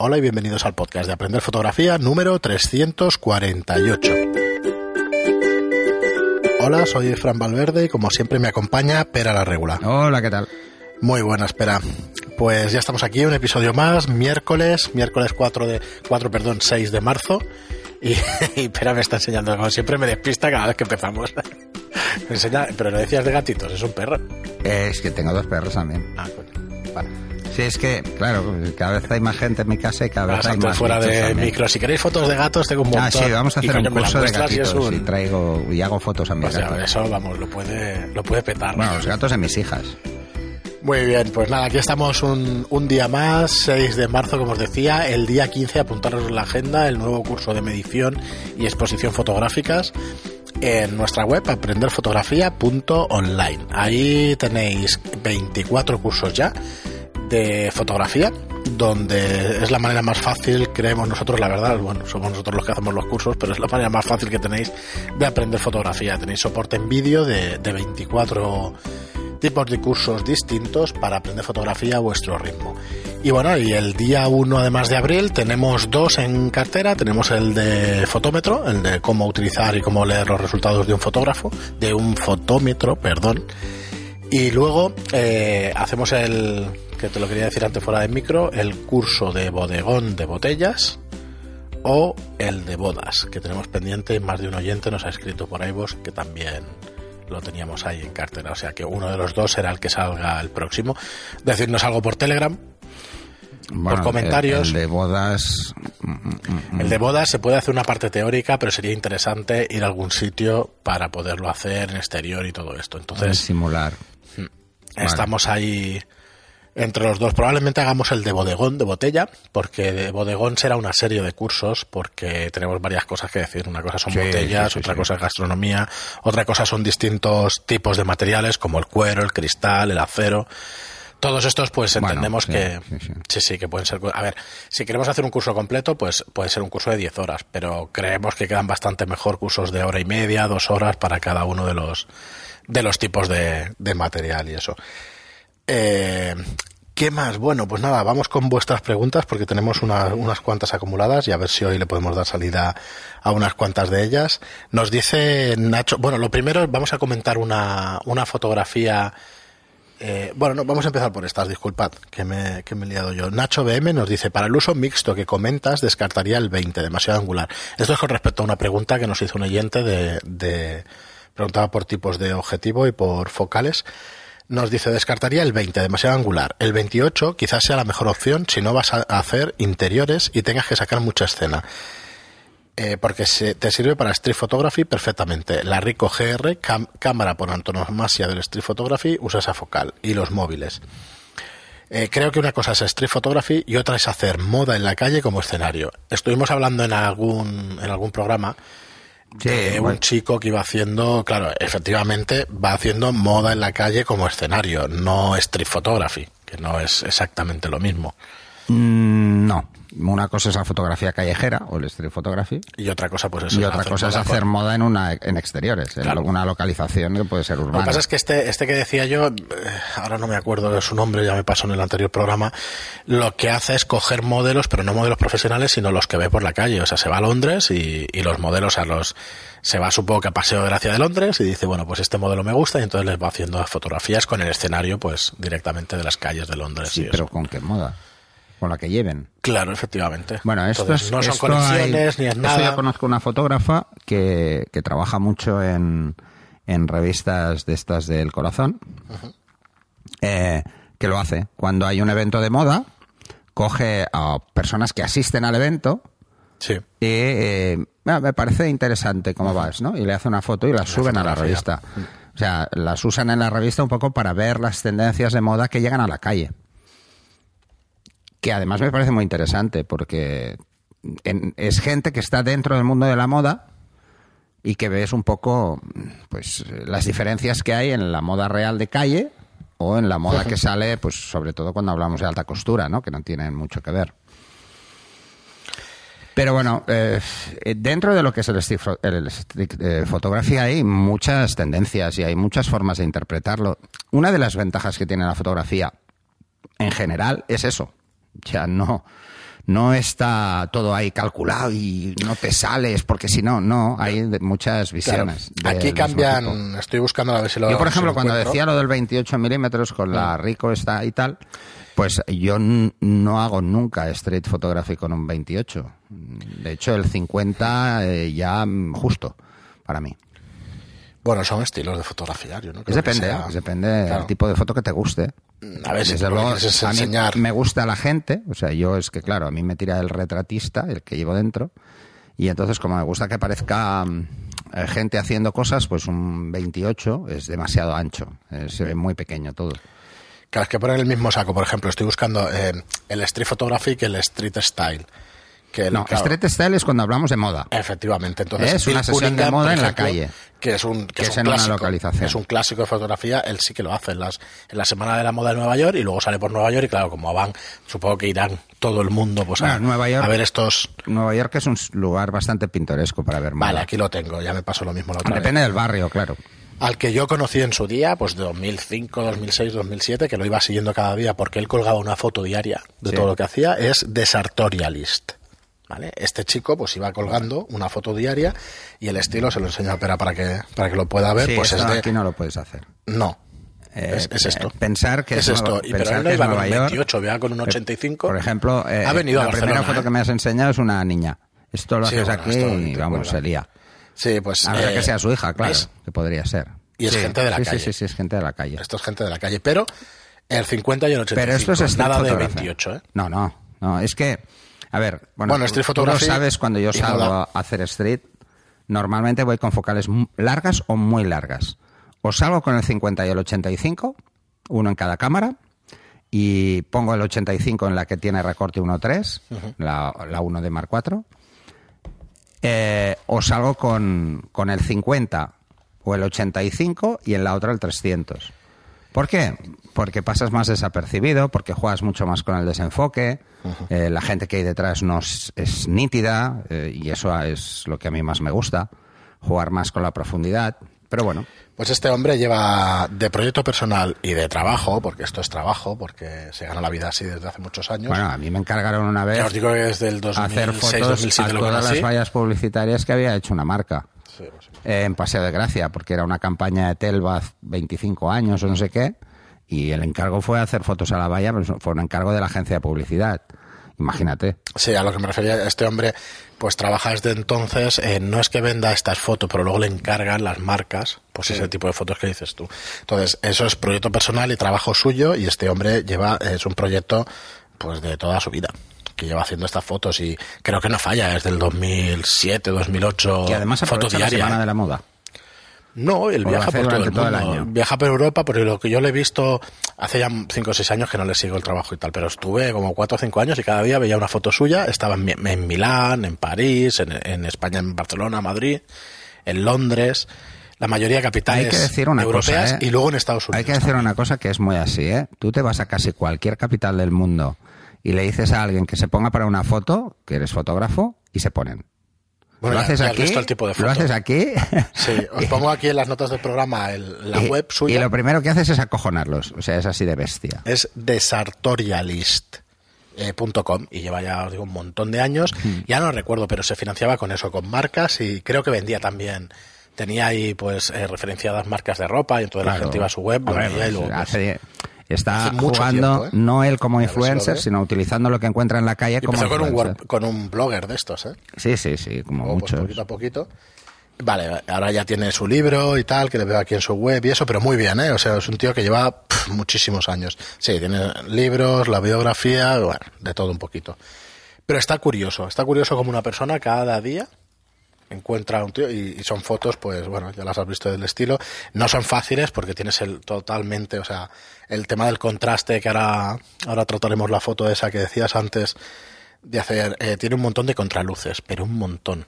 Hola y bienvenidos al podcast de Aprender Fotografía número 348. Hola, soy Fran Valverde y como siempre me acompaña Pera la Regula. Hola, ¿qué tal? Muy buena, espera. Pues ya estamos aquí, un episodio más, miércoles, miércoles 4 de 4, perdón, 6 de marzo. Y, y Pera me está enseñando, como siempre me despista cada vez que empezamos. me enseña, pero le decías de gatitos, es un perro. Es que tengo dos perros también. Ah, coño. Vale. Sí, es que, claro, cada vez hay más gente en mi casa y cada vez hay más fuera de también. micro. Si queréis fotos de gatos, tengo un montón. Ah, sí, vamos a Y, hacer un curso de y gatitos un- y traigo y hago fotos a mis Pues ya, gatos. eso, vamos, lo puede, lo puede petar. Bueno, los gatos de mis hijas. Muy bien, pues nada, aquí estamos un, un día más, 6 de marzo, como os decía, el día 15, apuntaros en la agenda, el nuevo curso de medición y exposición fotográficas en nuestra web aprenderfotografía.online. Ahí tenéis 24 cursos ya de fotografía, donde es la manera más fácil, creemos nosotros, la verdad, bueno, somos nosotros los que hacemos los cursos, pero es la manera más fácil que tenéis de aprender fotografía. Tenéis soporte en vídeo de, de 24 tipos de cursos distintos para aprender fotografía a vuestro ritmo. Y bueno, y el día 1 además de abril tenemos dos en cartera, tenemos el de fotómetro, el de cómo utilizar y cómo leer los resultados de un fotógrafo, de un fotómetro, perdón. Y luego eh, hacemos el, que te lo quería decir antes fuera de micro, el curso de bodegón de botellas o el de bodas, que tenemos pendiente y más de un oyente nos ha escrito por iVoox que también lo teníamos ahí en cartera. O sea que uno de los dos será el que salga el próximo. Decirnos algo por Telegram. Bueno, comentarios. El, el de bodas. mm, mm, mm. El de bodas se puede hacer una parte teórica, pero sería interesante ir a algún sitio para poderlo hacer en exterior y todo esto. Entonces, simular. Estamos ahí entre los dos. Probablemente hagamos el de bodegón, de botella, porque de bodegón será una serie de cursos, porque tenemos varias cosas que decir. Una cosa son Sí, botellas, sí, sí, otra cosa es gastronomía, otra cosa son distintos tipos de materiales, como el cuero, el cristal, el acero. Todos estos, pues entendemos que sí, sí. sí, sí, que pueden ser. A ver, si queremos hacer un curso completo, pues puede ser un curso de 10 horas, pero creemos que quedan bastante mejor cursos de hora y media, dos horas para cada uno de los de los tipos de, de material y eso. Eh, ¿Qué más? Bueno, pues nada, vamos con vuestras preguntas porque tenemos una- unas cuantas acumuladas y a ver si hoy le podemos dar salida a unas cuantas de ellas. Nos dice Nacho, bueno, lo primero vamos a comentar una, una fotografía. eh, bueno, no, vamos a empezar por estas, disculpad, que me, que me he liado yo. Nacho BM nos dice, para el uso mixto que comentas, descartaría el 20, demasiado angular. Esto es con respecto a una pregunta que nos hizo un oyente de, de preguntaba por tipos de objetivo y por focales. Nos dice, descartaría el 20, demasiado angular. El 28 quizás sea la mejor opción si no vas a hacer interiores y tengas que sacar mucha escena. Eh, porque se, te sirve para street photography perfectamente. La Ricoh GR, cámara por antonomasia del street photography, usa esa focal. Y los móviles. Eh, creo que una cosa es street photography y otra es hacer moda en la calle como escenario. Estuvimos hablando en algún, en algún programa Sí, de un chico que iba haciendo, claro, efectivamente va haciendo moda en la calle como escenario, no street photography, que no es exactamente lo mismo. Mm, no. Una cosa es la fotografía callejera o el street photography. Y otra cosa, pues eso. Y otra cosa es hacer moda en una en exteriores, en una localización que puede ser Lo que urbana. pasa es que este, este que decía yo, eh, ahora no me acuerdo de su nombre, ya me pasó en el anterior programa, lo que hace es coger modelos, pero no modelos profesionales, sino los que ve por la calle. O sea, se va a Londres y, y los modelos a los... Se va, supongo que a Paseo de Gracia de Londres y dice, bueno, pues este modelo me gusta y entonces les va haciendo fotografías con el escenario, pues directamente de las calles de Londres. Sí, pero ¿con qué moda? Con la que lleven. Claro, efectivamente. Bueno, esto Entonces, no son esto hay- ni es esto nada. yo conozco una fotógrafa que, que trabaja mucho en, en revistas de estas del corazón, eh, que lo hace. Cuando hay un evento de moda, coge a personas que asisten al evento Sí. y eh, "Ah, me parece interesante cómo vas, ¿no? Y le hace una foto y la suben a la revista. O sea, las usan en la revista un poco para ver las tendencias de moda que llegan a la calle. Que además me parece muy interesante porque en- es gente que está dentro del mundo de la moda y que ves un poco pues las diferencias que hay en la moda real de calle o en la moda que sale, pues sobre todo cuando hablamos de alta costura, ¿no? Que no tienen mucho que ver. Pero bueno, eh, dentro de lo que es el stick, fo- el stick, eh, fotografía hay muchas tendencias y hay muchas formas de interpretarlo. Una de las ventajas que tiene la fotografía en general es eso. Ya no, no está todo ahí calculado y no te sales, porque si no, no, hay muchas visiones. Aquí cambian, estoy buscando a ver si lo Yo, por ejemplo, lo cuando encuentro. decía lo del 28 milímetros con la Rico esta y tal, pues yo no hago nunca street photography con un 28. De hecho, el 50 eh, ya mm, justo para mí. Bueno, son estilos de fotografía, yo no creo que depende, sea- es depende del Claro. tipo de foto que te guste. A ver si Desde tú lo luego, que quieres es a mí enseñar. me gusta la gente, o sea, yo es que claro, a mí me tira el retratista, el que llevo dentro, y entonces como me gusta que parezca mm, eh, gente haciendo cosas, pues un 28 es demasiado ancho, se ve muy pequeño todo. Claro, es que ponen el mismo saco. Por ejemplo, estoy buscando eh, el street photography que el street style. Que el- No, claro, street style es cuando hablamos de moda. Efectivamente, entonces Es una sesión de moda en la calle. que es un que, Que es un en una clásico, localización. es un clásico de fotografía, él sí que lo hace en las en la semana de la moda de Nueva York y luego sale por Nueva York y claro, como van, supongo que irán todo el mundo pues a, Nueva York- a ver estos. Nueva York es un lugar bastante pintoresco para ver moda. Vale, aquí lo tengo, ya me pasó lo mismo la otra vez. Depende del barrio, claro. Al que yo conocí en su día, pues de 2005, 2006, 2007, que lo iba siguiendo cada día porque él colgaba una foto diaria de Sí. todo lo que hacía, es Desartorialist. ¿Vale? Este chico pues iba colgando una foto diaria y el estilo se lo enseño a Pera para que, para que lo pueda ver, Sí, pues esto es de... aquí no lo puedes hacer. No, Eh, es, es esto. eh, Pensar que es es, esto. Y, pero él no iba con un York. 28, iba con un 85. Por ejemplo, eh, ha venido a la Barcelona. primera foto ¿eh? que me has enseñado es una niña. Esto lo Sí, haces bueno, aquí esto y vamos, cuelga. se lía. Sí, pues... A ver eh, que sea su hija, claro, que podría ser. Y es Sí, gente de la sí, calle. Sí, sí, sí, es gente de la calle. Esto es gente de la calle, pero el 50 y el 85. Pero esto es nada de photography. 28, ¿eh? No, no, no, es que, a ver, bueno, Bueno, tú- street tú lo sabes cuando yo salgo a hacer street, normalmente voy con focales largas o muy largas. O salgo con el 50 y el 85, uno en cada cámara, y pongo el 85 en la que tiene recorte 1.3, la, la 1 de Mark IV, eh, o salgo con, con el 50 o el 85 y en la otra el 300. ¿Por qué? Porque pasas más desapercibido, porque juegas mucho más con el desenfoque, eh, la gente que hay detrás no es, es nítida eh, y eso es lo que a mí más me gusta, jugar más con la profundidad. Pero bueno, Pues este hombre lleva de proyecto personal y de trabajo, porque esto es trabajo, porque se gana la vida así desde hace muchos años. bueno, a mí me encargaron una vez os digo que desde el 2006, hacer fotos 2007 a lo todas las vallas publicitarias que había hecho una marca. Sí, eh, en Paseo de Gracia, porque era una campaña de Telva 25 años o no sé qué, y el encargo fue hacer fotos a la valla, pues fue un encargo de la agencia de publicidad. Imagínate. Sí, a lo que me refería, este hombre pues trabaja desde entonces, eh, no es que venda estas fotos, pero luego le encargan las marcas, pues ese tipo de fotos que dices tú. Entonces, eso es proyecto personal y trabajo suyo, y este hombre lleva, es un proyecto pues de toda su vida que lleva haciendo estas fotos y creo que no falla, es del 2007, 2008, Y además foto aprovecha la diaria. semana de la moda. No, él viaja por todo el, durante todo el mundo. año. Viaja por Europa, porque lo que yo le he visto hace ya 5 o 6 años que no le sigo el trabajo y tal, pero estuve como 4 o 5 años y cada día veía una foto suya. Estaba en, Mi- en Milán, en París, en, en España, en Barcelona, Madrid, en Londres, la mayoría de capitales Hay que decir una europeas cosa, ¿eh? y luego en Estados Unidos. Hay que decir también. una cosa que es muy así, ¿eh? Tú te vas a casi cualquier capital del mundo y le dices a alguien que se ponga para una foto, que eres fotógrafo, y se ponen. Bueno, lo haces aquí, el tipo de lo foto. haces aquí. Sí, os pongo aquí en las notas del programa el- la y, web y suya. lo primero que haces es acojonarlos. O sea, es así de bestia. es desartorialist.com y lleva ya os digo, un montón de años. Ya no recuerdo, pero se financiaba con eso, con marcas y creo que vendía también. Tenía ahí pues eh, referenciadas marcas de ropa y entonces la Claro. gente iba a su web, lo Hombre, veía y luego, pues, hace- está jugando tiempo, ¿eh? no él como si influencer, sino utilizando lo que encuentra en la calle y como empezó con un, con blogger de estos, ¿eh? Sí, sí, sí, como pues, muchos. poquito a poquito. Vale, ahora ya tiene su libro y tal, que le veo aquí en su web y eso, pero muy bien, ¿eh? O sea, es un tío que lleva muchísimos años. Sí, tiene libros, la biografía, bueno, de todo un poquito. Pero está curioso, está curioso como una persona cada día encuentra un tío y, y son fotos, pues bueno, ya las has visto del estilo. No son fáciles porque tienes el totalmente, o sea, el tema del contraste que ahora, ahora trataremos la foto esa que decías antes de hacer, eh, tiene un montón de contraluces, pero un montón.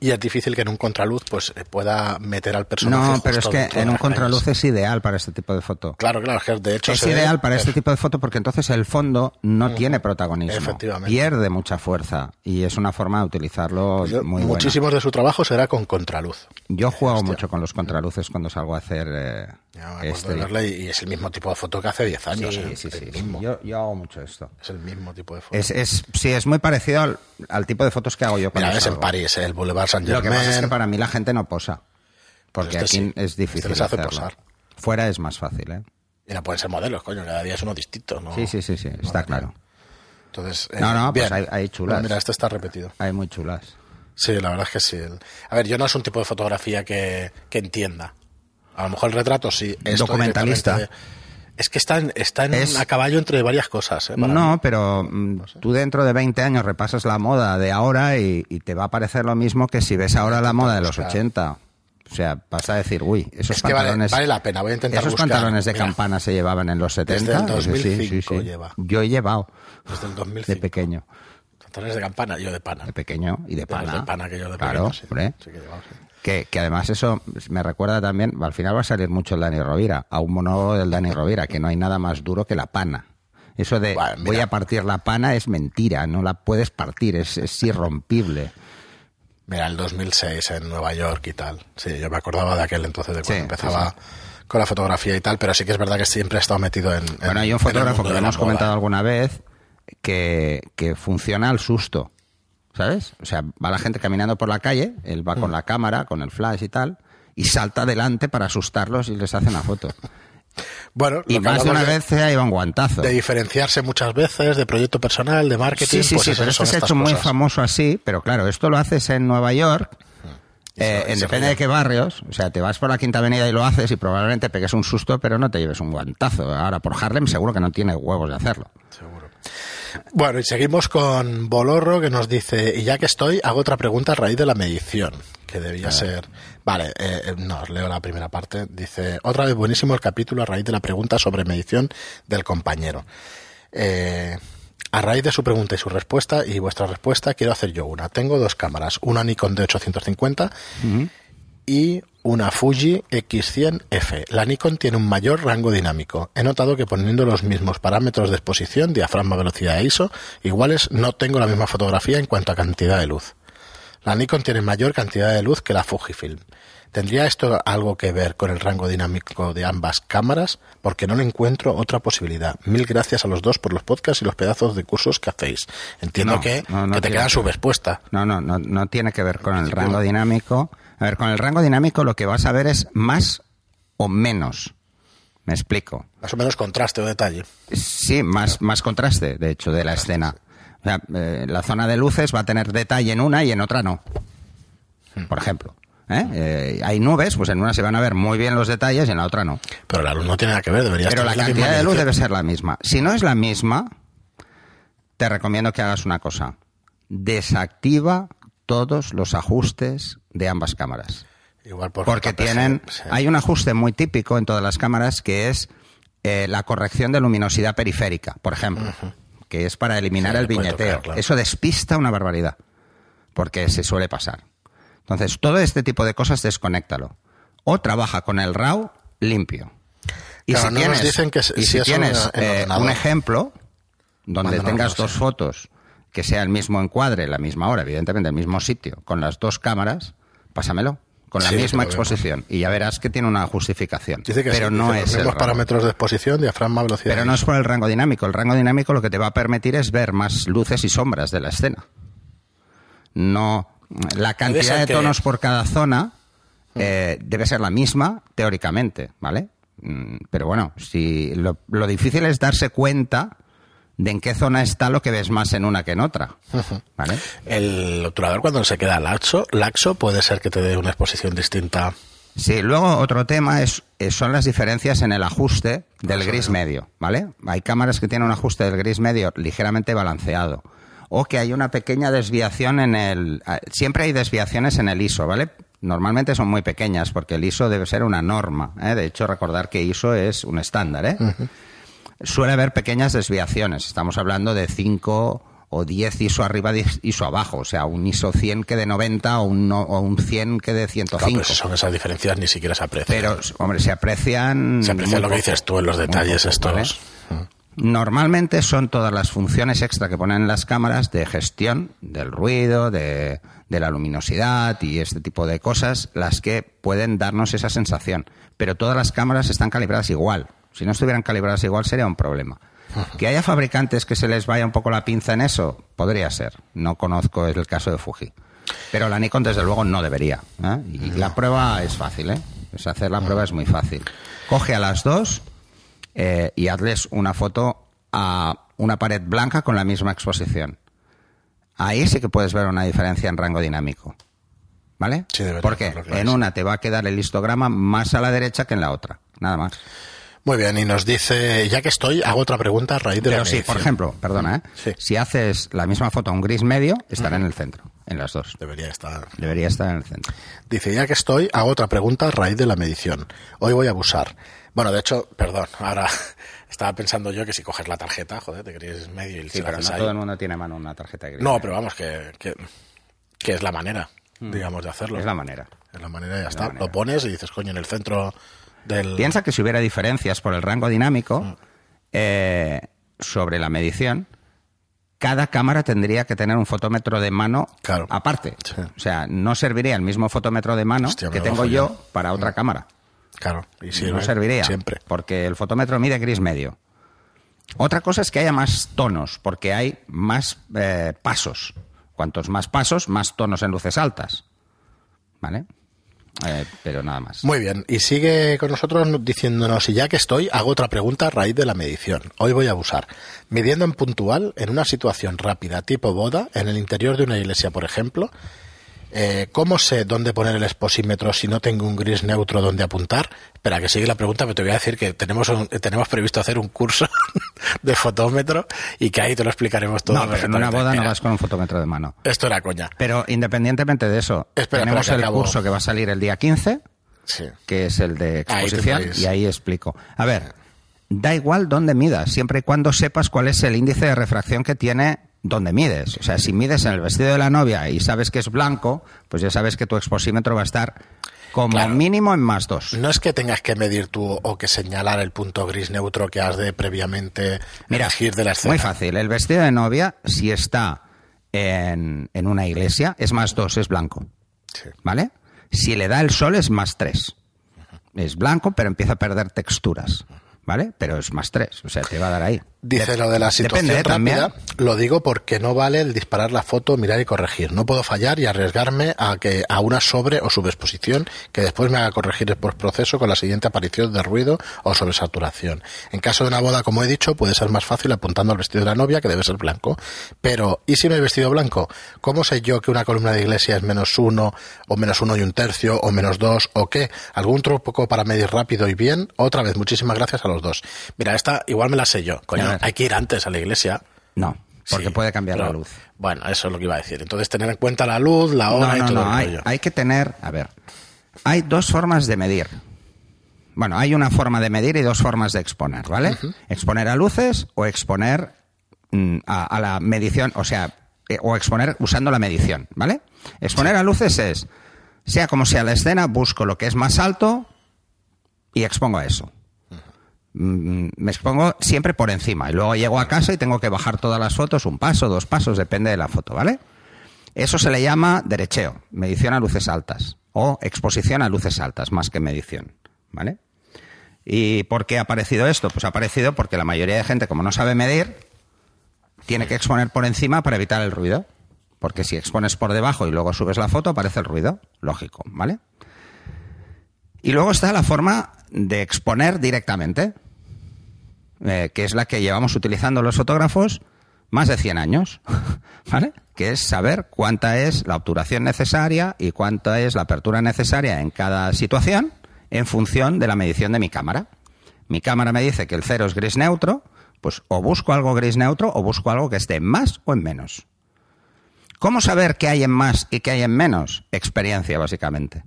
Y es difícil que en un contraluz pues eh, pueda meter al personaje. No, pero es que en un contraluz es ideal para este tipo de foto. Claro, claro, de hecho es se ve- ideal para este tipo de foto porque entonces el fondo no tiene protagonismo. Efectivamente. Pierde mucha fuerza y es una forma de utilizarlo yo- muy buena. muchísimos de su trabajo será con contraluz. Yo juego mucho con los contraluces cuando salgo a hacer eh, Ya Este- de y, es el mismo tipo de foto que hace 10 años. ¿eh? sí, sí. mismo. Yo, yo hago mucho esto. Es el mismo tipo de foto. Es, es, sí, es muy parecido al, al tipo de fotos que hago yo cuando Mira, ves en. París, ¿eh? el Boulevard Saint Lo que pasa es que Germain. para mí la gente no posa. Porque Pues este aquí sí. es difícil Este les hace hacerlo. posar. Fuera es más fácil, ¿eh? Mira, pueden ser modelos, coño, cada día es uno distinto, ¿no? Sí, sí, sí, sí, está claro. Entonces, eh, No, no, pues bien. hay- hay chulas. No, mira, este está repetido. Hay muy chulas. Sí, la verdad es que sí. A ver, yo no es un tipo de fotografía que, que entienda. A lo mejor el retrato sí. esto Documentalista. Es que está, en- está en- Es- a caballo entre varias cosas. ¿eh? No, mí. pero mm, tú dentro de 20 años repasas la moda de ahora y, y te va a parecer lo mismo que si ves ahora la moda de los buscar. 80. O sea, vas a decir, uy, esos Es que vale, pantalones... vale la pena. Voy a intentar Esos buscar. pantalones de Mira, campana se llevaban en los 70. Desde el Sí, 2005 lleva. Yo he llevado Desde el de 2005. pequeño. Pantalones de campana, yo de pana. De pequeño y de De pana. de pana que yo de Claro, pequeño, sí. hombre. Sí que llevaba, sí. Que, que además eso me recuerda también, al final va a salir mucho el Dani Rovira, a un monólogo del Dani Rovira, que no hay nada más duro que la pana. Eso de Bueno, voy a partir la pana es mentira, no la puedes partir, es, es irrompible. Mira, el 2006 en Nueva York y tal. Sí, yo me acordaba de aquel entonces, de cuando Sí, empezaba con la fotografía y tal, pero sí que es verdad que siempre he estado metido en. en- Bueno, hay un fotógrafo que hemos comentado alguna vez que, que funciona al susto, ¿sabes? O sea, va la gente caminando por la calle, él va con la cámara, con el flash y tal, y salta adelante para asustarlos y les hace una foto. Bueno, Y más de una vez se ha ido un guantazo. De diferenciarse muchas veces, de proyecto personal, de marketing. Sí, sí, pues sí, pero esto se ha hecho muy famoso así, pero claro, esto lo haces en Nueva York, eh, en depende de qué barrios, o sea, te vas por la Quinta Avenida y lo haces y probablemente pegues un susto, pero no te lleves un guantazo. Ahora, por Harlem seguro que no tiene huevos de hacerlo. Seguro. Bueno, y seguimos con Bolorro que nos dice, y ya que estoy, hago otra pregunta a raíz de la medición, que debía ser... Vale, eh, no, os leo la primera parte. Dice, otra vez buenísimo el capítulo a raíz de la pregunta sobre medición del compañero. Eh, a raíz de su pregunta y su respuesta, y vuestra respuesta, quiero hacer yo una. Tengo dos cámaras, una Nikon D850 y una Fuji X100F. La Nikon tiene un mayor rango dinámico. He notado que poniendo los mismos parámetros de exposición, diafragma, velocidad e ISO, iguales no tengo la misma fotografía en cuanto a cantidad de luz. La Nikon tiene mayor cantidad de luz que la Fujifilm. ¿Tendría esto algo que ver con el rango dinámico de ambas cámaras? Porque no le encuentro otra posibilidad. Mil gracias a los dos por los podcasts y los pedazos de cursos que hacéis. Entiendo No, que, no, no que te queda que su respuesta. No, no, no, no tiene que ver con el rango dinámico. A ver, con el rango dinámico lo que vas a ver es más o menos. Me explico. Más o menos contraste o detalle. Sí, más, más contraste, de hecho, de la escena. O sea, eh, la zona de luces va a tener detalle en una y en otra no. Por ejemplo. ¿eh? Eh, hay nubes, pues en una se van a ver muy bien los detalles y en la otra no. Pero la luz no tiene nada que ver, debería Pero la tener cantidad de luz debe ser la misma. Si no es la misma, te recomiendo que hagas una cosa. Desactiva todos los ajustes de ambas cámaras. Igual por Porque tienen... sí. Hay un ajuste muy típico en todas las cámaras que es eh, la corrección de luminosidad periférica, por ejemplo, que es para eliminar Sí, el viñeteo. tocar, claro. Eso despista una barbaridad, porque se suele pasar. Entonces, todo este tipo de cosas desconéctalo. O trabaja con el RAW limpio. Y Claro, si no nos tienes, dicen que si- si tienes en eh, un ejemplo donde tengas no dos fotos que sea el mismo encuadre, la misma hora, evidentemente el mismo sitio, con las dos cámaras, pásamelo con la Sí, misma exposición y ya verás que tiene una justificación. Dice que pero sí, no es los parámetros de exposición, diafragma, velocidad. Pero no es por el rango dinámico. El rango dinámico lo que te va a permitir es ver más luces y sombras de la escena. No la cantidad de que- tonos por cada zona eh, debe ser la misma teóricamente, ¿vale? Mm, Pero bueno, si lo, lo difícil es darse cuenta de en qué zona está lo que ves más en una que en otra, ¿vale? El obturador cuando se queda laxo, laxo puede ser que te dé una exposición distinta. Sí, luego otro tema es, es- son las diferencias en el ajuste del gris medio, ¿vale? Hay cámaras que tienen un ajuste del gris medio ligeramente balanceado o que hay una pequeña desviación en el ah, siempre hay desviaciones en el ISO, ¿vale? Normalmente son muy pequeñas porque el ISO debe ser una norma, ¿eh? De hecho, recordar que ISO es un estándar, ¿eh? Suele haber pequeñas desviaciones, estamos hablando de 5 o 10 ISO arriba, 10 ISO abajo, o sea, un ISO 100 que de 90 o un, no- o un 100 que de 105. Claro, pero son esas diferencias ni siquiera se aprecian. Pero, hombre, se aprecian. se aprecia muy lo que dices tú en los detalles poco, estos. ¿vale? Normalmente son todas las funciones extra que ponen en las cámaras de gestión del ruido, de, de la luminosidad y este tipo de cosas las que pueden darnos esa sensación. Pero todas las cámaras están calibradas igual. Si no estuvieran calibradas igual sería un problema. Que haya fabricantes que se les vaya un poco la pinza en eso, podría ser. No conozco el caso de Fuji. Pero la Nikon, desde luego, no debería. ¿eh? Y la prueba es fácil, ¿eh? Es hacer la prueba es muy fácil. Coge a las dos eh, y hazles una foto a una pared blanca con la misma exposición. Ahí sí que puedes ver una diferencia en rango dinámico. ¿Vale? Sí, Porque en una te va a quedar el histograma más a la derecha que en la otra. Nada más. Muy bien, y nos dice, ya que estoy, hago otra pregunta a raíz de Pero la sí, por medición. ejemplo, perdona, ¿eh? Sí. si haces la misma foto a un gris medio, estará en el centro, en las dos. Debería estar. Debería estar en el centro. Dice, ya que estoy, hago otra pregunta a raíz de la medición. Hoy voy a abusar. Bueno, de hecho, perdón, ahora estaba pensando yo que si coges la tarjeta, joder, te crees medio y Sí, la pero no ahí. todo el mundo tiene a mano una tarjeta gris. No, pero vamos, que, que, que es la manera, digamos, de hacerlo. Mm. Es la manera. Es la manera y ya Es está. manera. Lo pones y dices, coño, en el centro del... Piensa que si hubiera diferencias por el rango dinámico Mm. eh, sobre la medición, cada cámara tendría que tener un fotómetro de mano Claro. aparte. Sí. O sea, no serviría el mismo fotómetro de mano Hostia, que tengo yo. Mm. para otra cámara. Claro, y sirve no serviría. Siempre. Porque el fotómetro mide gris medio. Otra cosa es que haya más tonos, porque hay más eh, pasos. Cuantos más pasos, más tonos en luces altas. ¿Vale? Eh, pero nada más. Muy bien, y sigue con nosotros diciéndonos, y ya que estoy, hago otra pregunta a raíz de la medición. Hoy voy a abusar. Midiendo en puntual, en una situación rápida, tipo boda, en el interior de una iglesia, por ejemplo, eh, ¿cómo sé dónde poner el exposímetro si no tengo un gris neutro donde apuntar? Espera, que sigue la pregunta, pero te voy a decir que tenemos, un- tenemos previsto hacer un curso de fotómetro y que ahí te lo explicaremos todo. no, pero en una boda no vas con un fotómetro de mano. Esto era coña. Pero independientemente de eso, Espera, tenemos espera, el acabo. curso que va a salir el día 15, Sí. que es el de exposición, y ahí explico. A ver, da igual dónde midas, siempre y cuando sepas cuál es el índice de refracción que tiene donde mides. O sea, si mides en el vestido de la novia y sabes que es blanco, pues ya sabes que tu exposímetro va a estar como Claro. mínimo en más dos. No es que tengas que medir tú o que señalar el punto gris neutro que has de previamente Mira, elegir de la escena. muy fácil. El vestido de novia, si está en, en una iglesia, es más dos, es blanco. Sí. ¿Vale? Si le da el sol es más tres. Es blanco, pero empieza a perder texturas. ¿Vale? Pero es más tres. O sea, te va a dar ahí. Dice lo de la situación Depende, ¿eh? también. rápida, lo digo porque no vale el disparar la foto, mirar y corregir. No puedo fallar y arriesgarme a que a una sobre o subexposición que después me haga corregir el postproceso con la siguiente aparición de ruido o sobresaturación. En caso de una boda, como he dicho, puede ser más fácil apuntando al vestido de la novia, que debe ser blanco. Pero, ¿y si no hay vestido blanco? ¿Cómo sé yo que una columna de iglesia es menos uno, o menos uno y un tercio, o menos dos, o qué? ¿Algún truco para medir rápido y bien? Otra vez, muchísimas gracias a los dos. Mira, esta igual me la sé yo. Coño, hay que ir antes a la iglesia. No, porque Sí, puede cambiar la luz. Bueno, eso es lo que iba a decir. Entonces, tener en cuenta la luz, la No, hora y no, todo no. el Hay, rollo. hay que tener. A ver. Hay dos formas de medir. Bueno, hay una forma de medir y dos formas de exponer, ¿vale? Exponer a luces o exponer mm, a, a la medición, o sea, eh, o exponer usando la medición, ¿vale? Exponer a luces es, sea como sea la escena, busco lo que es más alto y expongo a eso. Mm, Me expongo siempre por encima y luego llego a casa y tengo que bajar todas las fotos, un paso, dos pasos, depende de la foto, ¿vale? Eso se le llama derecheo, medición a luces altas o exposición a luces altas, más que medición, ¿vale? ¿Y por qué ha aparecido esto? Pues ha aparecido porque la mayoría de gente, como no sabe medir, tiene que exponer por encima para evitar el ruido. Porque si expones por debajo y luego subes la foto, aparece el ruido. Lógico, ¿vale? Y luego está la forma de exponer directamente, eh, que es la que llevamos utilizando los fotógrafos más de 100 años, ¿vale? Que es saber cuánta es la obturación necesaria y cuánta es la apertura necesaria en cada situación en función de la medición de mi cámara. Mi cámara me dice que el cero es gris neutro, pues o busco algo gris neutro o busco algo que esté en más o en menos. ¿Cómo saber qué hay en más y qué hay en menos? Experiencia, básicamente.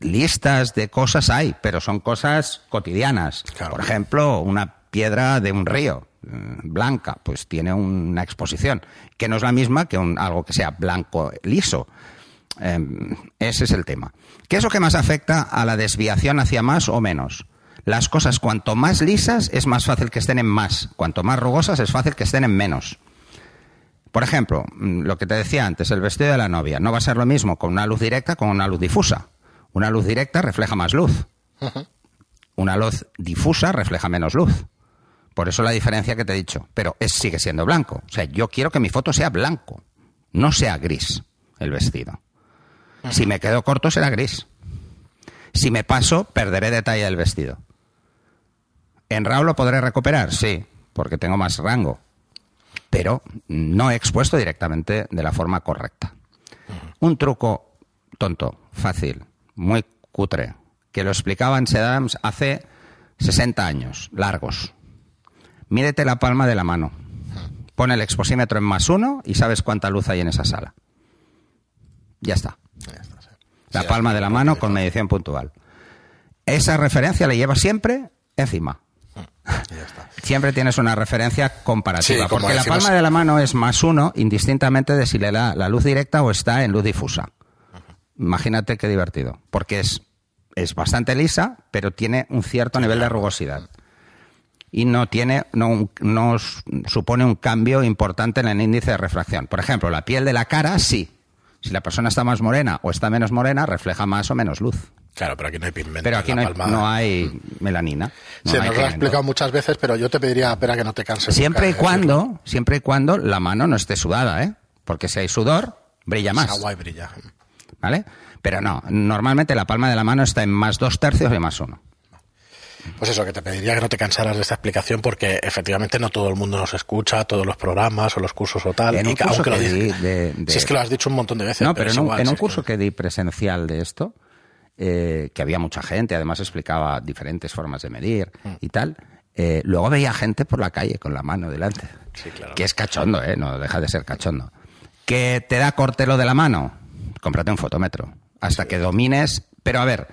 Listas de cosas hay, pero son cosas cotidianas. Claro. Por ejemplo, una piedra de un río eh, blanca, pues tiene una exposición que no es la misma que un, algo que sea blanco liso. Eh, ese es el tema. ¿Qué es lo que más afecta a la desviación hacia más o menos? Las cosas cuanto más lisas es más fácil que estén en más, cuanto más rugosas es fácil que estén en menos. Por ejemplo, mm, lo que te decía antes, el vestido de la novia. No va a ser lo mismo con una luz directa con una luz difusa. Una luz directa refleja más luz. Una luz difusa refleja menos luz. Por eso la diferencia que te he dicho. Pero es, sigue siendo blanco. O sea, yo quiero que mi foto sea blanco, no sea gris el vestido. Si me quedo corto será gris. Si me paso, perderé detalle del vestido. ¿En RAW lo podré recuperar? Sí, porque tengo más rango. Pero no he expuesto directamente de la forma correcta. Un truco tonto, fácil, muy cutre, que lo explicaba en Sedams hace 60 años, largos. Mídete la palma de la mano. Pon el exposímetro en más uno y sabes cuánta luz hay en esa sala. Ya está. La palma de la mano con medición puntual. Esa referencia la llevas siempre encima. Siempre tienes una referencia comparativa, porque la palma de la mano es más uno indistintamente de si le da la luz directa o está en luz difusa. Imagínate qué divertido, porque es, es bastante lisa, pero tiene un cierto nivel de rugosidad. Y no tiene, no, no supone un cambio importante en el índice de refracción. Por ejemplo, la piel de la cara, sí. Si la persona está más morena o está menos morena, refleja más o menos luz. Claro, pero aquí no hay pigmento. Pero aquí no hay, no hay melanina. no Sí, hay nos lo ha explicado muchas veces, pero yo te pediría, espera, que no te canses. Siempre y nunca decirlo. cuando, siempre y cuando la mano no esté sudada, ¿eh? Porque si hay sudor, brilla más. Agua y brilla. ¿Vale? Pero no, normalmente la palma de la mano está en más dos tercios y más uno. Pues eso, que te pediría que no te cansaras de esta explicación porque efectivamente no todo el mundo nos escucha, todos los programas o los cursos o tal. En un y que curso aunque lo di dices- de- de- Si es que lo has dicho un montón de veces. No, pero en un, igual, en un sí, curso que di presencial de esto, eh, que había mucha gente, además explicaba diferentes formas de medir Mm. y tal, eh, luego veía gente por la calle con la mano delante. Sí, claro. Que es cachondo, ¿eh? No deja de ser cachondo. ¿Que te da corte lo de la mano? Cómprate un fotómetro. Hasta que domines. Pero a ver,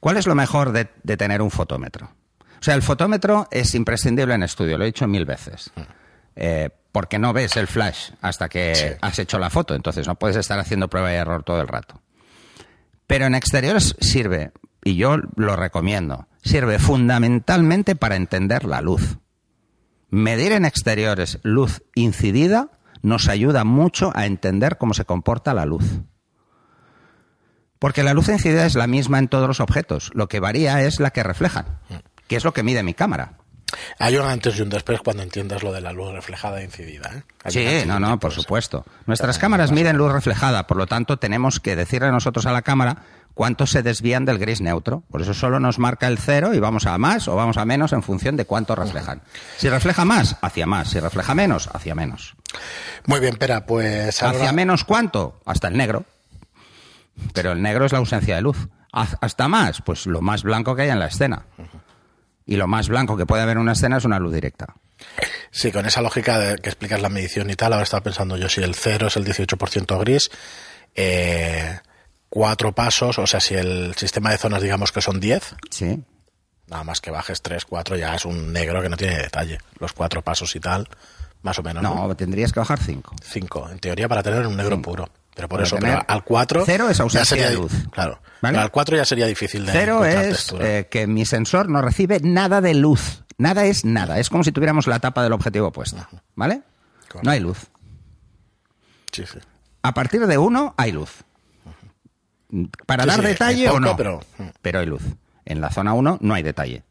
¿cuál es lo mejor de, de tener un fotómetro? O sea, el fotómetro es imprescindible en estudio, lo he dicho mil veces. Eh, porque no ves el flash hasta que Sí. has hecho la foto, entonces no puedes estar haciendo prueba y error todo el rato. Pero en exteriores sirve, y yo lo recomiendo, sirve fundamentalmente para entender la luz. Medir en exteriores luz incidida nos ayuda mucho a entender cómo se comporta la luz. Porque la luz incidida es la misma en todos los objetos, lo que varía es la que reflejan, que es lo que mide mi cámara. Hay un antes y un después cuando entiendas lo de la luz reflejada e incidida. ¿eh? Sí, no, no, por supuesto. Nuestras cámaras miden luz reflejada, por lo tanto tenemos que decirle nosotros a la cámara cuánto se desvían del gris neutro. Por eso solo nos marca el cero y vamos a más o vamos a menos en función de cuánto reflejan. Si refleja más, hacia más. Si refleja menos, hacia menos. Muy bien, espera, pues ahora- ¿Hacia menos cuánto? Hasta el negro. Pero el negro es la ausencia de luz. Hasta más, pues lo más blanco que hay en la escena. Y lo más blanco que puede haber en una escena es una luz directa. Sí, con esa lógica de que explicas la medición y tal, ahora estaba pensando yo si el 0 es el 18% gris, eh, cuatro pasos, o sea, si el sistema de zonas digamos que son 10, Sí. nada más que bajes 3, 4, ya es un negro que no tiene detalle. Los cuatro pasos y tal, más o menos. No, tendrías que bajar cinco. 5, en teoría para tener un negro puro. Pero por eso, pero al 4... Cero es ausencia de luz. Claro. ¿Vale? Pero al 4 ya sería difícil de Cero es eh, que mi sensor no recibe nada de luz. Nada es nada. Es como si tuviéramos la tapa del objetivo puesta. ¿Vale? Correcto. No hay luz. Sí, sí. A partir de uno hay luz. Para Sí, dar detalle o no. pero- pero hay luz. En la zona 1 no hay detalle.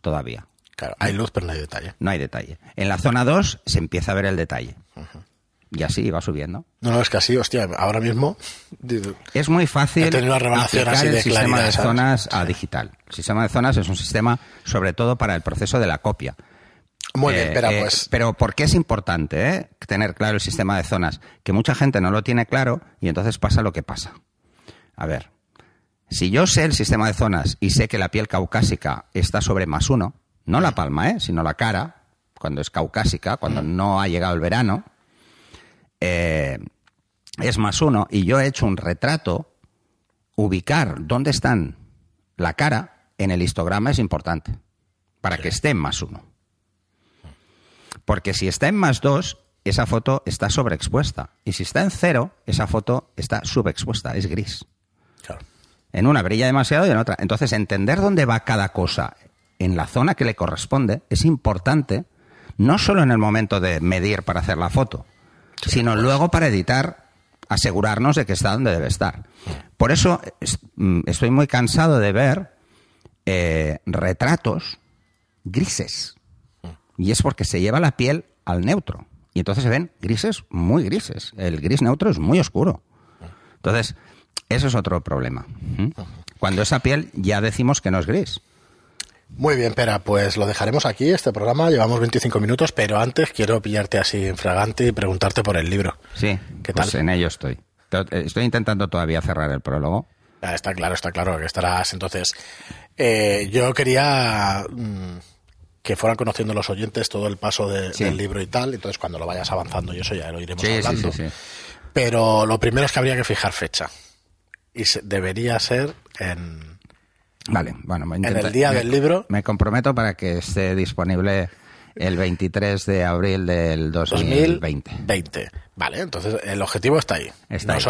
Todavía. Claro, hay luz, pero no hay detalle. No hay detalle. En la zona 2 se empieza a ver el detalle. Y así va subiendo. No, no, es que así, hostia, ahora mismo... Es muy fácil tenido una revelación aplicar así el de sistema claridad, de ¿sabes? zonas a digital. El sistema de zonas es un sistema sobre todo para el proceso de la copia. Muy bien, Eh, espera, eh, pues... Pero ¿por qué es importante eh, tener claro el sistema de zonas? Que mucha gente no lo tiene claro y entonces pasa lo que pasa. A ver, si yo sé el sistema de zonas y sé que la piel caucásica está sobre más uno, no la palma, ¿eh? sino la cara, cuando es caucásica, cuando no ha llegado el verano, eh, es más uno, y yo he hecho un retrato, ubicar dónde están la cara en el histograma es importante, para que esté en más uno. Porque si está en más dos, esa foto está sobreexpuesta. Y si está en cero, esa foto está subexpuesta, es gris. Claro. En una brilla demasiado y en otra. Entonces, entender dónde va cada cosa en la zona que le corresponde es importante, no solo en el momento de medir para hacer la foto, sino luego para editar, asegurarnos de que está donde debe estar. Por eso es- mm, estoy muy cansado de ver eh, retratos grises. Y es porque se lleva la piel al neutro. Y entonces se ven grises muy grises. El gris neutro es muy oscuro. Entonces, eso es otro problema. ¿Mm? Cuando esa piel ya decimos que no es gris. Muy bien, Pera, pues lo dejaremos aquí, este programa. Llevamos 25 minutos, pero antes quiero pillarte así en fragante y preguntarte por el libro. Sí, ¿Qué pues tal? en ello estoy. Eh, Estoy intentando todavía cerrar el prólogo. Ah, está claro, está claro que estarás. Entonces, eh, yo quería mm, que fueran conociendo los oyentes todo el paso de- Sí. del libro y tal. Entonces, cuando lo vayas avanzando y eso ya lo iremos Sí, sí, hablando. sí, sí. Pero lo primero es que habría que fijar fecha. Y se- debería ser en... Vale, bueno, voy a intentar- el día me- del libro- Me comprometo para que esté disponible el 23 de abril del 2020. 2020. Vale, entonces el objetivo está ahí. Está ahí.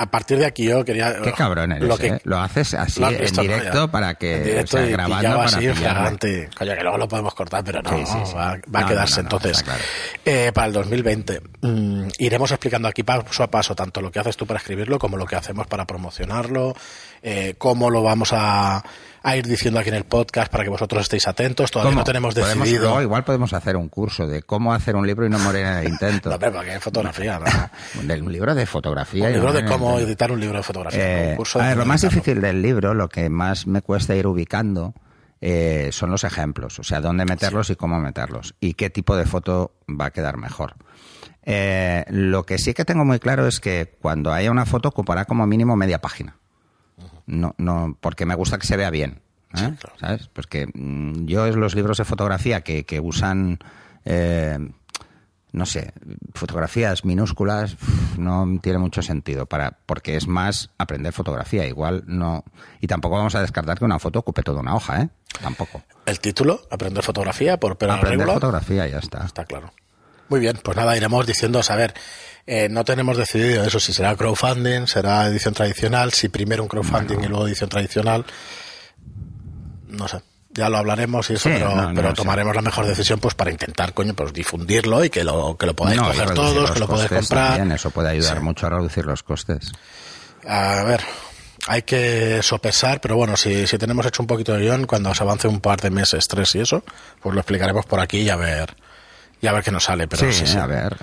A partir de aquí yo quería... Qué cabrón eres, lo que- ¿eh? Lo haces así Lo en directo Ya. para que... En directo o sea, y grabando para así flagrante. Coño, que luego lo podemos cortar, pero no, Sí, sí, sí. va, va a quedarse. no, no, no, Entonces, claro. eh, para el 2020 mm, iremos explicando aquí paso a paso tanto lo que haces tú para escribirlo como lo que hacemos para promocionarlo, eh, cómo lo vamos a, a ir diciendo aquí en el podcast para que vosotros estéis atentos. Todavía ¿Cómo? no tenemos decidido... luego igual podemos hacer un curso de cómo hacer un libro y no morir en el intento. No, porque hay fotografía, ¿no? Un libro de fotografía. Un libro no de cómo editar un libro de fotografía. Eh, un curso a ver, lo más editarlo. difícil del libro, lo que más me cuesta ir ubicando, eh, son los ejemplos, o sea, dónde meterlos y cómo meterlos, y qué tipo de foto va a quedar mejor. Eh, lo que sí que tengo muy claro es que cuando haya una foto ocupará como mínimo media página. No, no, porque me gusta que se vea bien. ¿eh? claro. ¿Sabes? Pues que mm, yo es los libros de fotografía que, que usan eh, no sé, fotografías minúsculas no tiene mucho sentido para porque es más aprender fotografía. Igual no. Y tampoco vamos a descartar que una foto ocupe toda una hoja, ¿eh? Tampoco. El título, Aprender fotografía por aprender Regular. fotografía ya está. Está claro. Muy bien, pues nada, iremos diciendo, a ver, eh, no tenemos decidido eso, si será crowdfunding, será edición tradicional, si primero un crowdfunding y luego edición tradicional. No sé, ya lo hablaremos y eso, Sí, pero, no, no pero lo sé. tomaremos la mejor decisión pues para intentar, coño, pues difundirlo y que lo, que lo podáis No, coger todos, que lo podáis comprar. también, eso puede ayudar Sí. mucho a reducir los costes. A ver, hay que sopesar, pero bueno, si, si tenemos hecho un poquito de guion, cuando se avance un par de meses, tres y eso, pues lo explicaremos por aquí y a ver, y a ver qué nos sale. Pero sí, sí. a ver.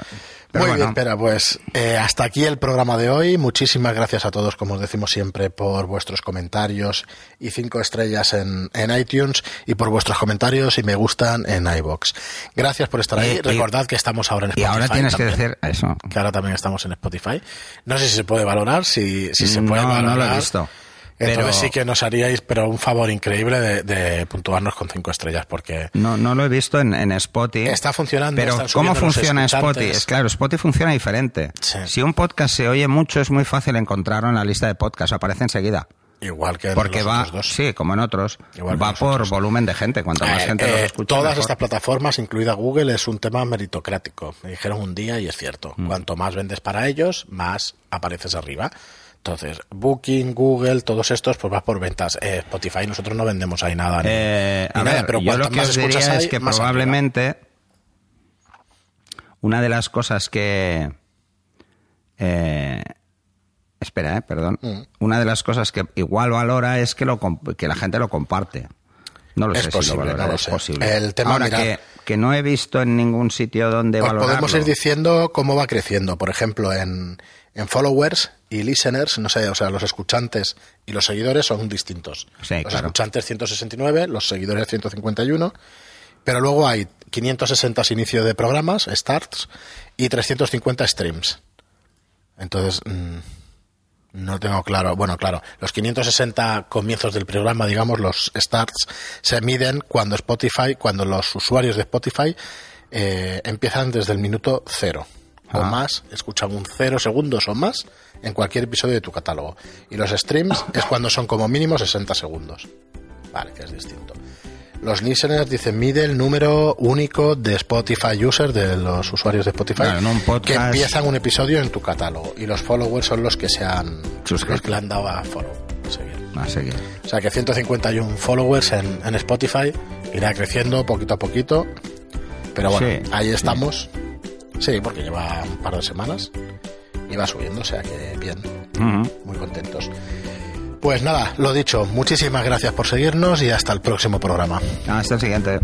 Pero Muy bueno, bien, Pera, pues eh, hasta aquí el programa de hoy. Muchísimas gracias a todos, como os decimos siempre, por vuestros comentarios y cinco estrellas en, en iTunes y por vuestros comentarios y me gustan en iBox. Gracias por estar ahí. Y- y- Recordad que estamos ahora en y Spotify. ahora tienes que decir eso. que ahora también estamos en Spotify. No sé si se puede valorar, si, si se No, puede no lo he valorar. visto. Entonces Pero- sí que nos haríais, pero un favor increíble de, de puntuarnos con cinco estrellas, porque No, no lo he visto en, en Spotify. Está funcionando, Pero están ¿cómo funciona. Spotify? Es claro, Spotify funciona diferente. Sí. Si un podcast se oye mucho, es muy fácil encontrarlo en la lista de podcasts. Aparece enseguida. igual que en Porque los va, otros dos. sí, como en otros, Igual va por volumen de gente. Cuanto más Eh, gente los eh, escucha, todas mejor. estas plataformas, incluida Google, es un tema meritocrático. Me dijeron un día y es cierto. Mm. Cuanto más vendes para ellos, más apareces arriba. Entonces, Booking, Google, todos estos, pues vas por ventas. Eh, Spotify, nosotros no vendemos ahí nada. ni- Eh, ni a nada, ver, pero yo lo que más os diría hay, es que probablemente una de las cosas que... eh, espera, eh, perdón. Mm. Una de las cosas que igual valora es que, lo, que la gente lo comparte. No lo Es sé posible, si lo valora, no lo es sé. posible. El tema, Ahora mirad. que, que no he visto en ningún sitio donde valorarlo. podemos ir diciendo cómo va creciendo. Por ejemplo, en, en followers y listeners, no sé, o sea, los escuchantes y los seguidores son distintos. Sí, los claro. escuchantes 169, los seguidores 151, pero luego hay 560 inicio de programas, starts, y 350 streams. Entonces, mm, no tengo claro. Bueno, claro, los 560 comienzos del programa, digamos, los starts, se miden cuando Spotify, cuando los usuarios de Spotify eh, empiezan desde el minuto cero o Ah. más, escuchan un cero segundos o más en cualquier episodio de tu catálogo. Y los streams es cuando son como mínimo 60 segundos. Vale, que es distinto. Los listeners dicen mide el número único de Spotify user de los usuarios de Spotify Claro, en un que empiezan un episodio en tu catálogo y los followers son los que se han los que le han dado a follow a seguir. A seguir. O sea que 151 followers en, en Spotify irá creciendo poquito a poquito. Pero bueno, Sí, ahí sí. estamos. Sí, porque lleva un par de semanas y va subiendo, o sea que bien, muy contentos. Pues nada, lo dicho, muchísimas gracias por seguirnos y hasta el próximo programa. Hasta el siguiente.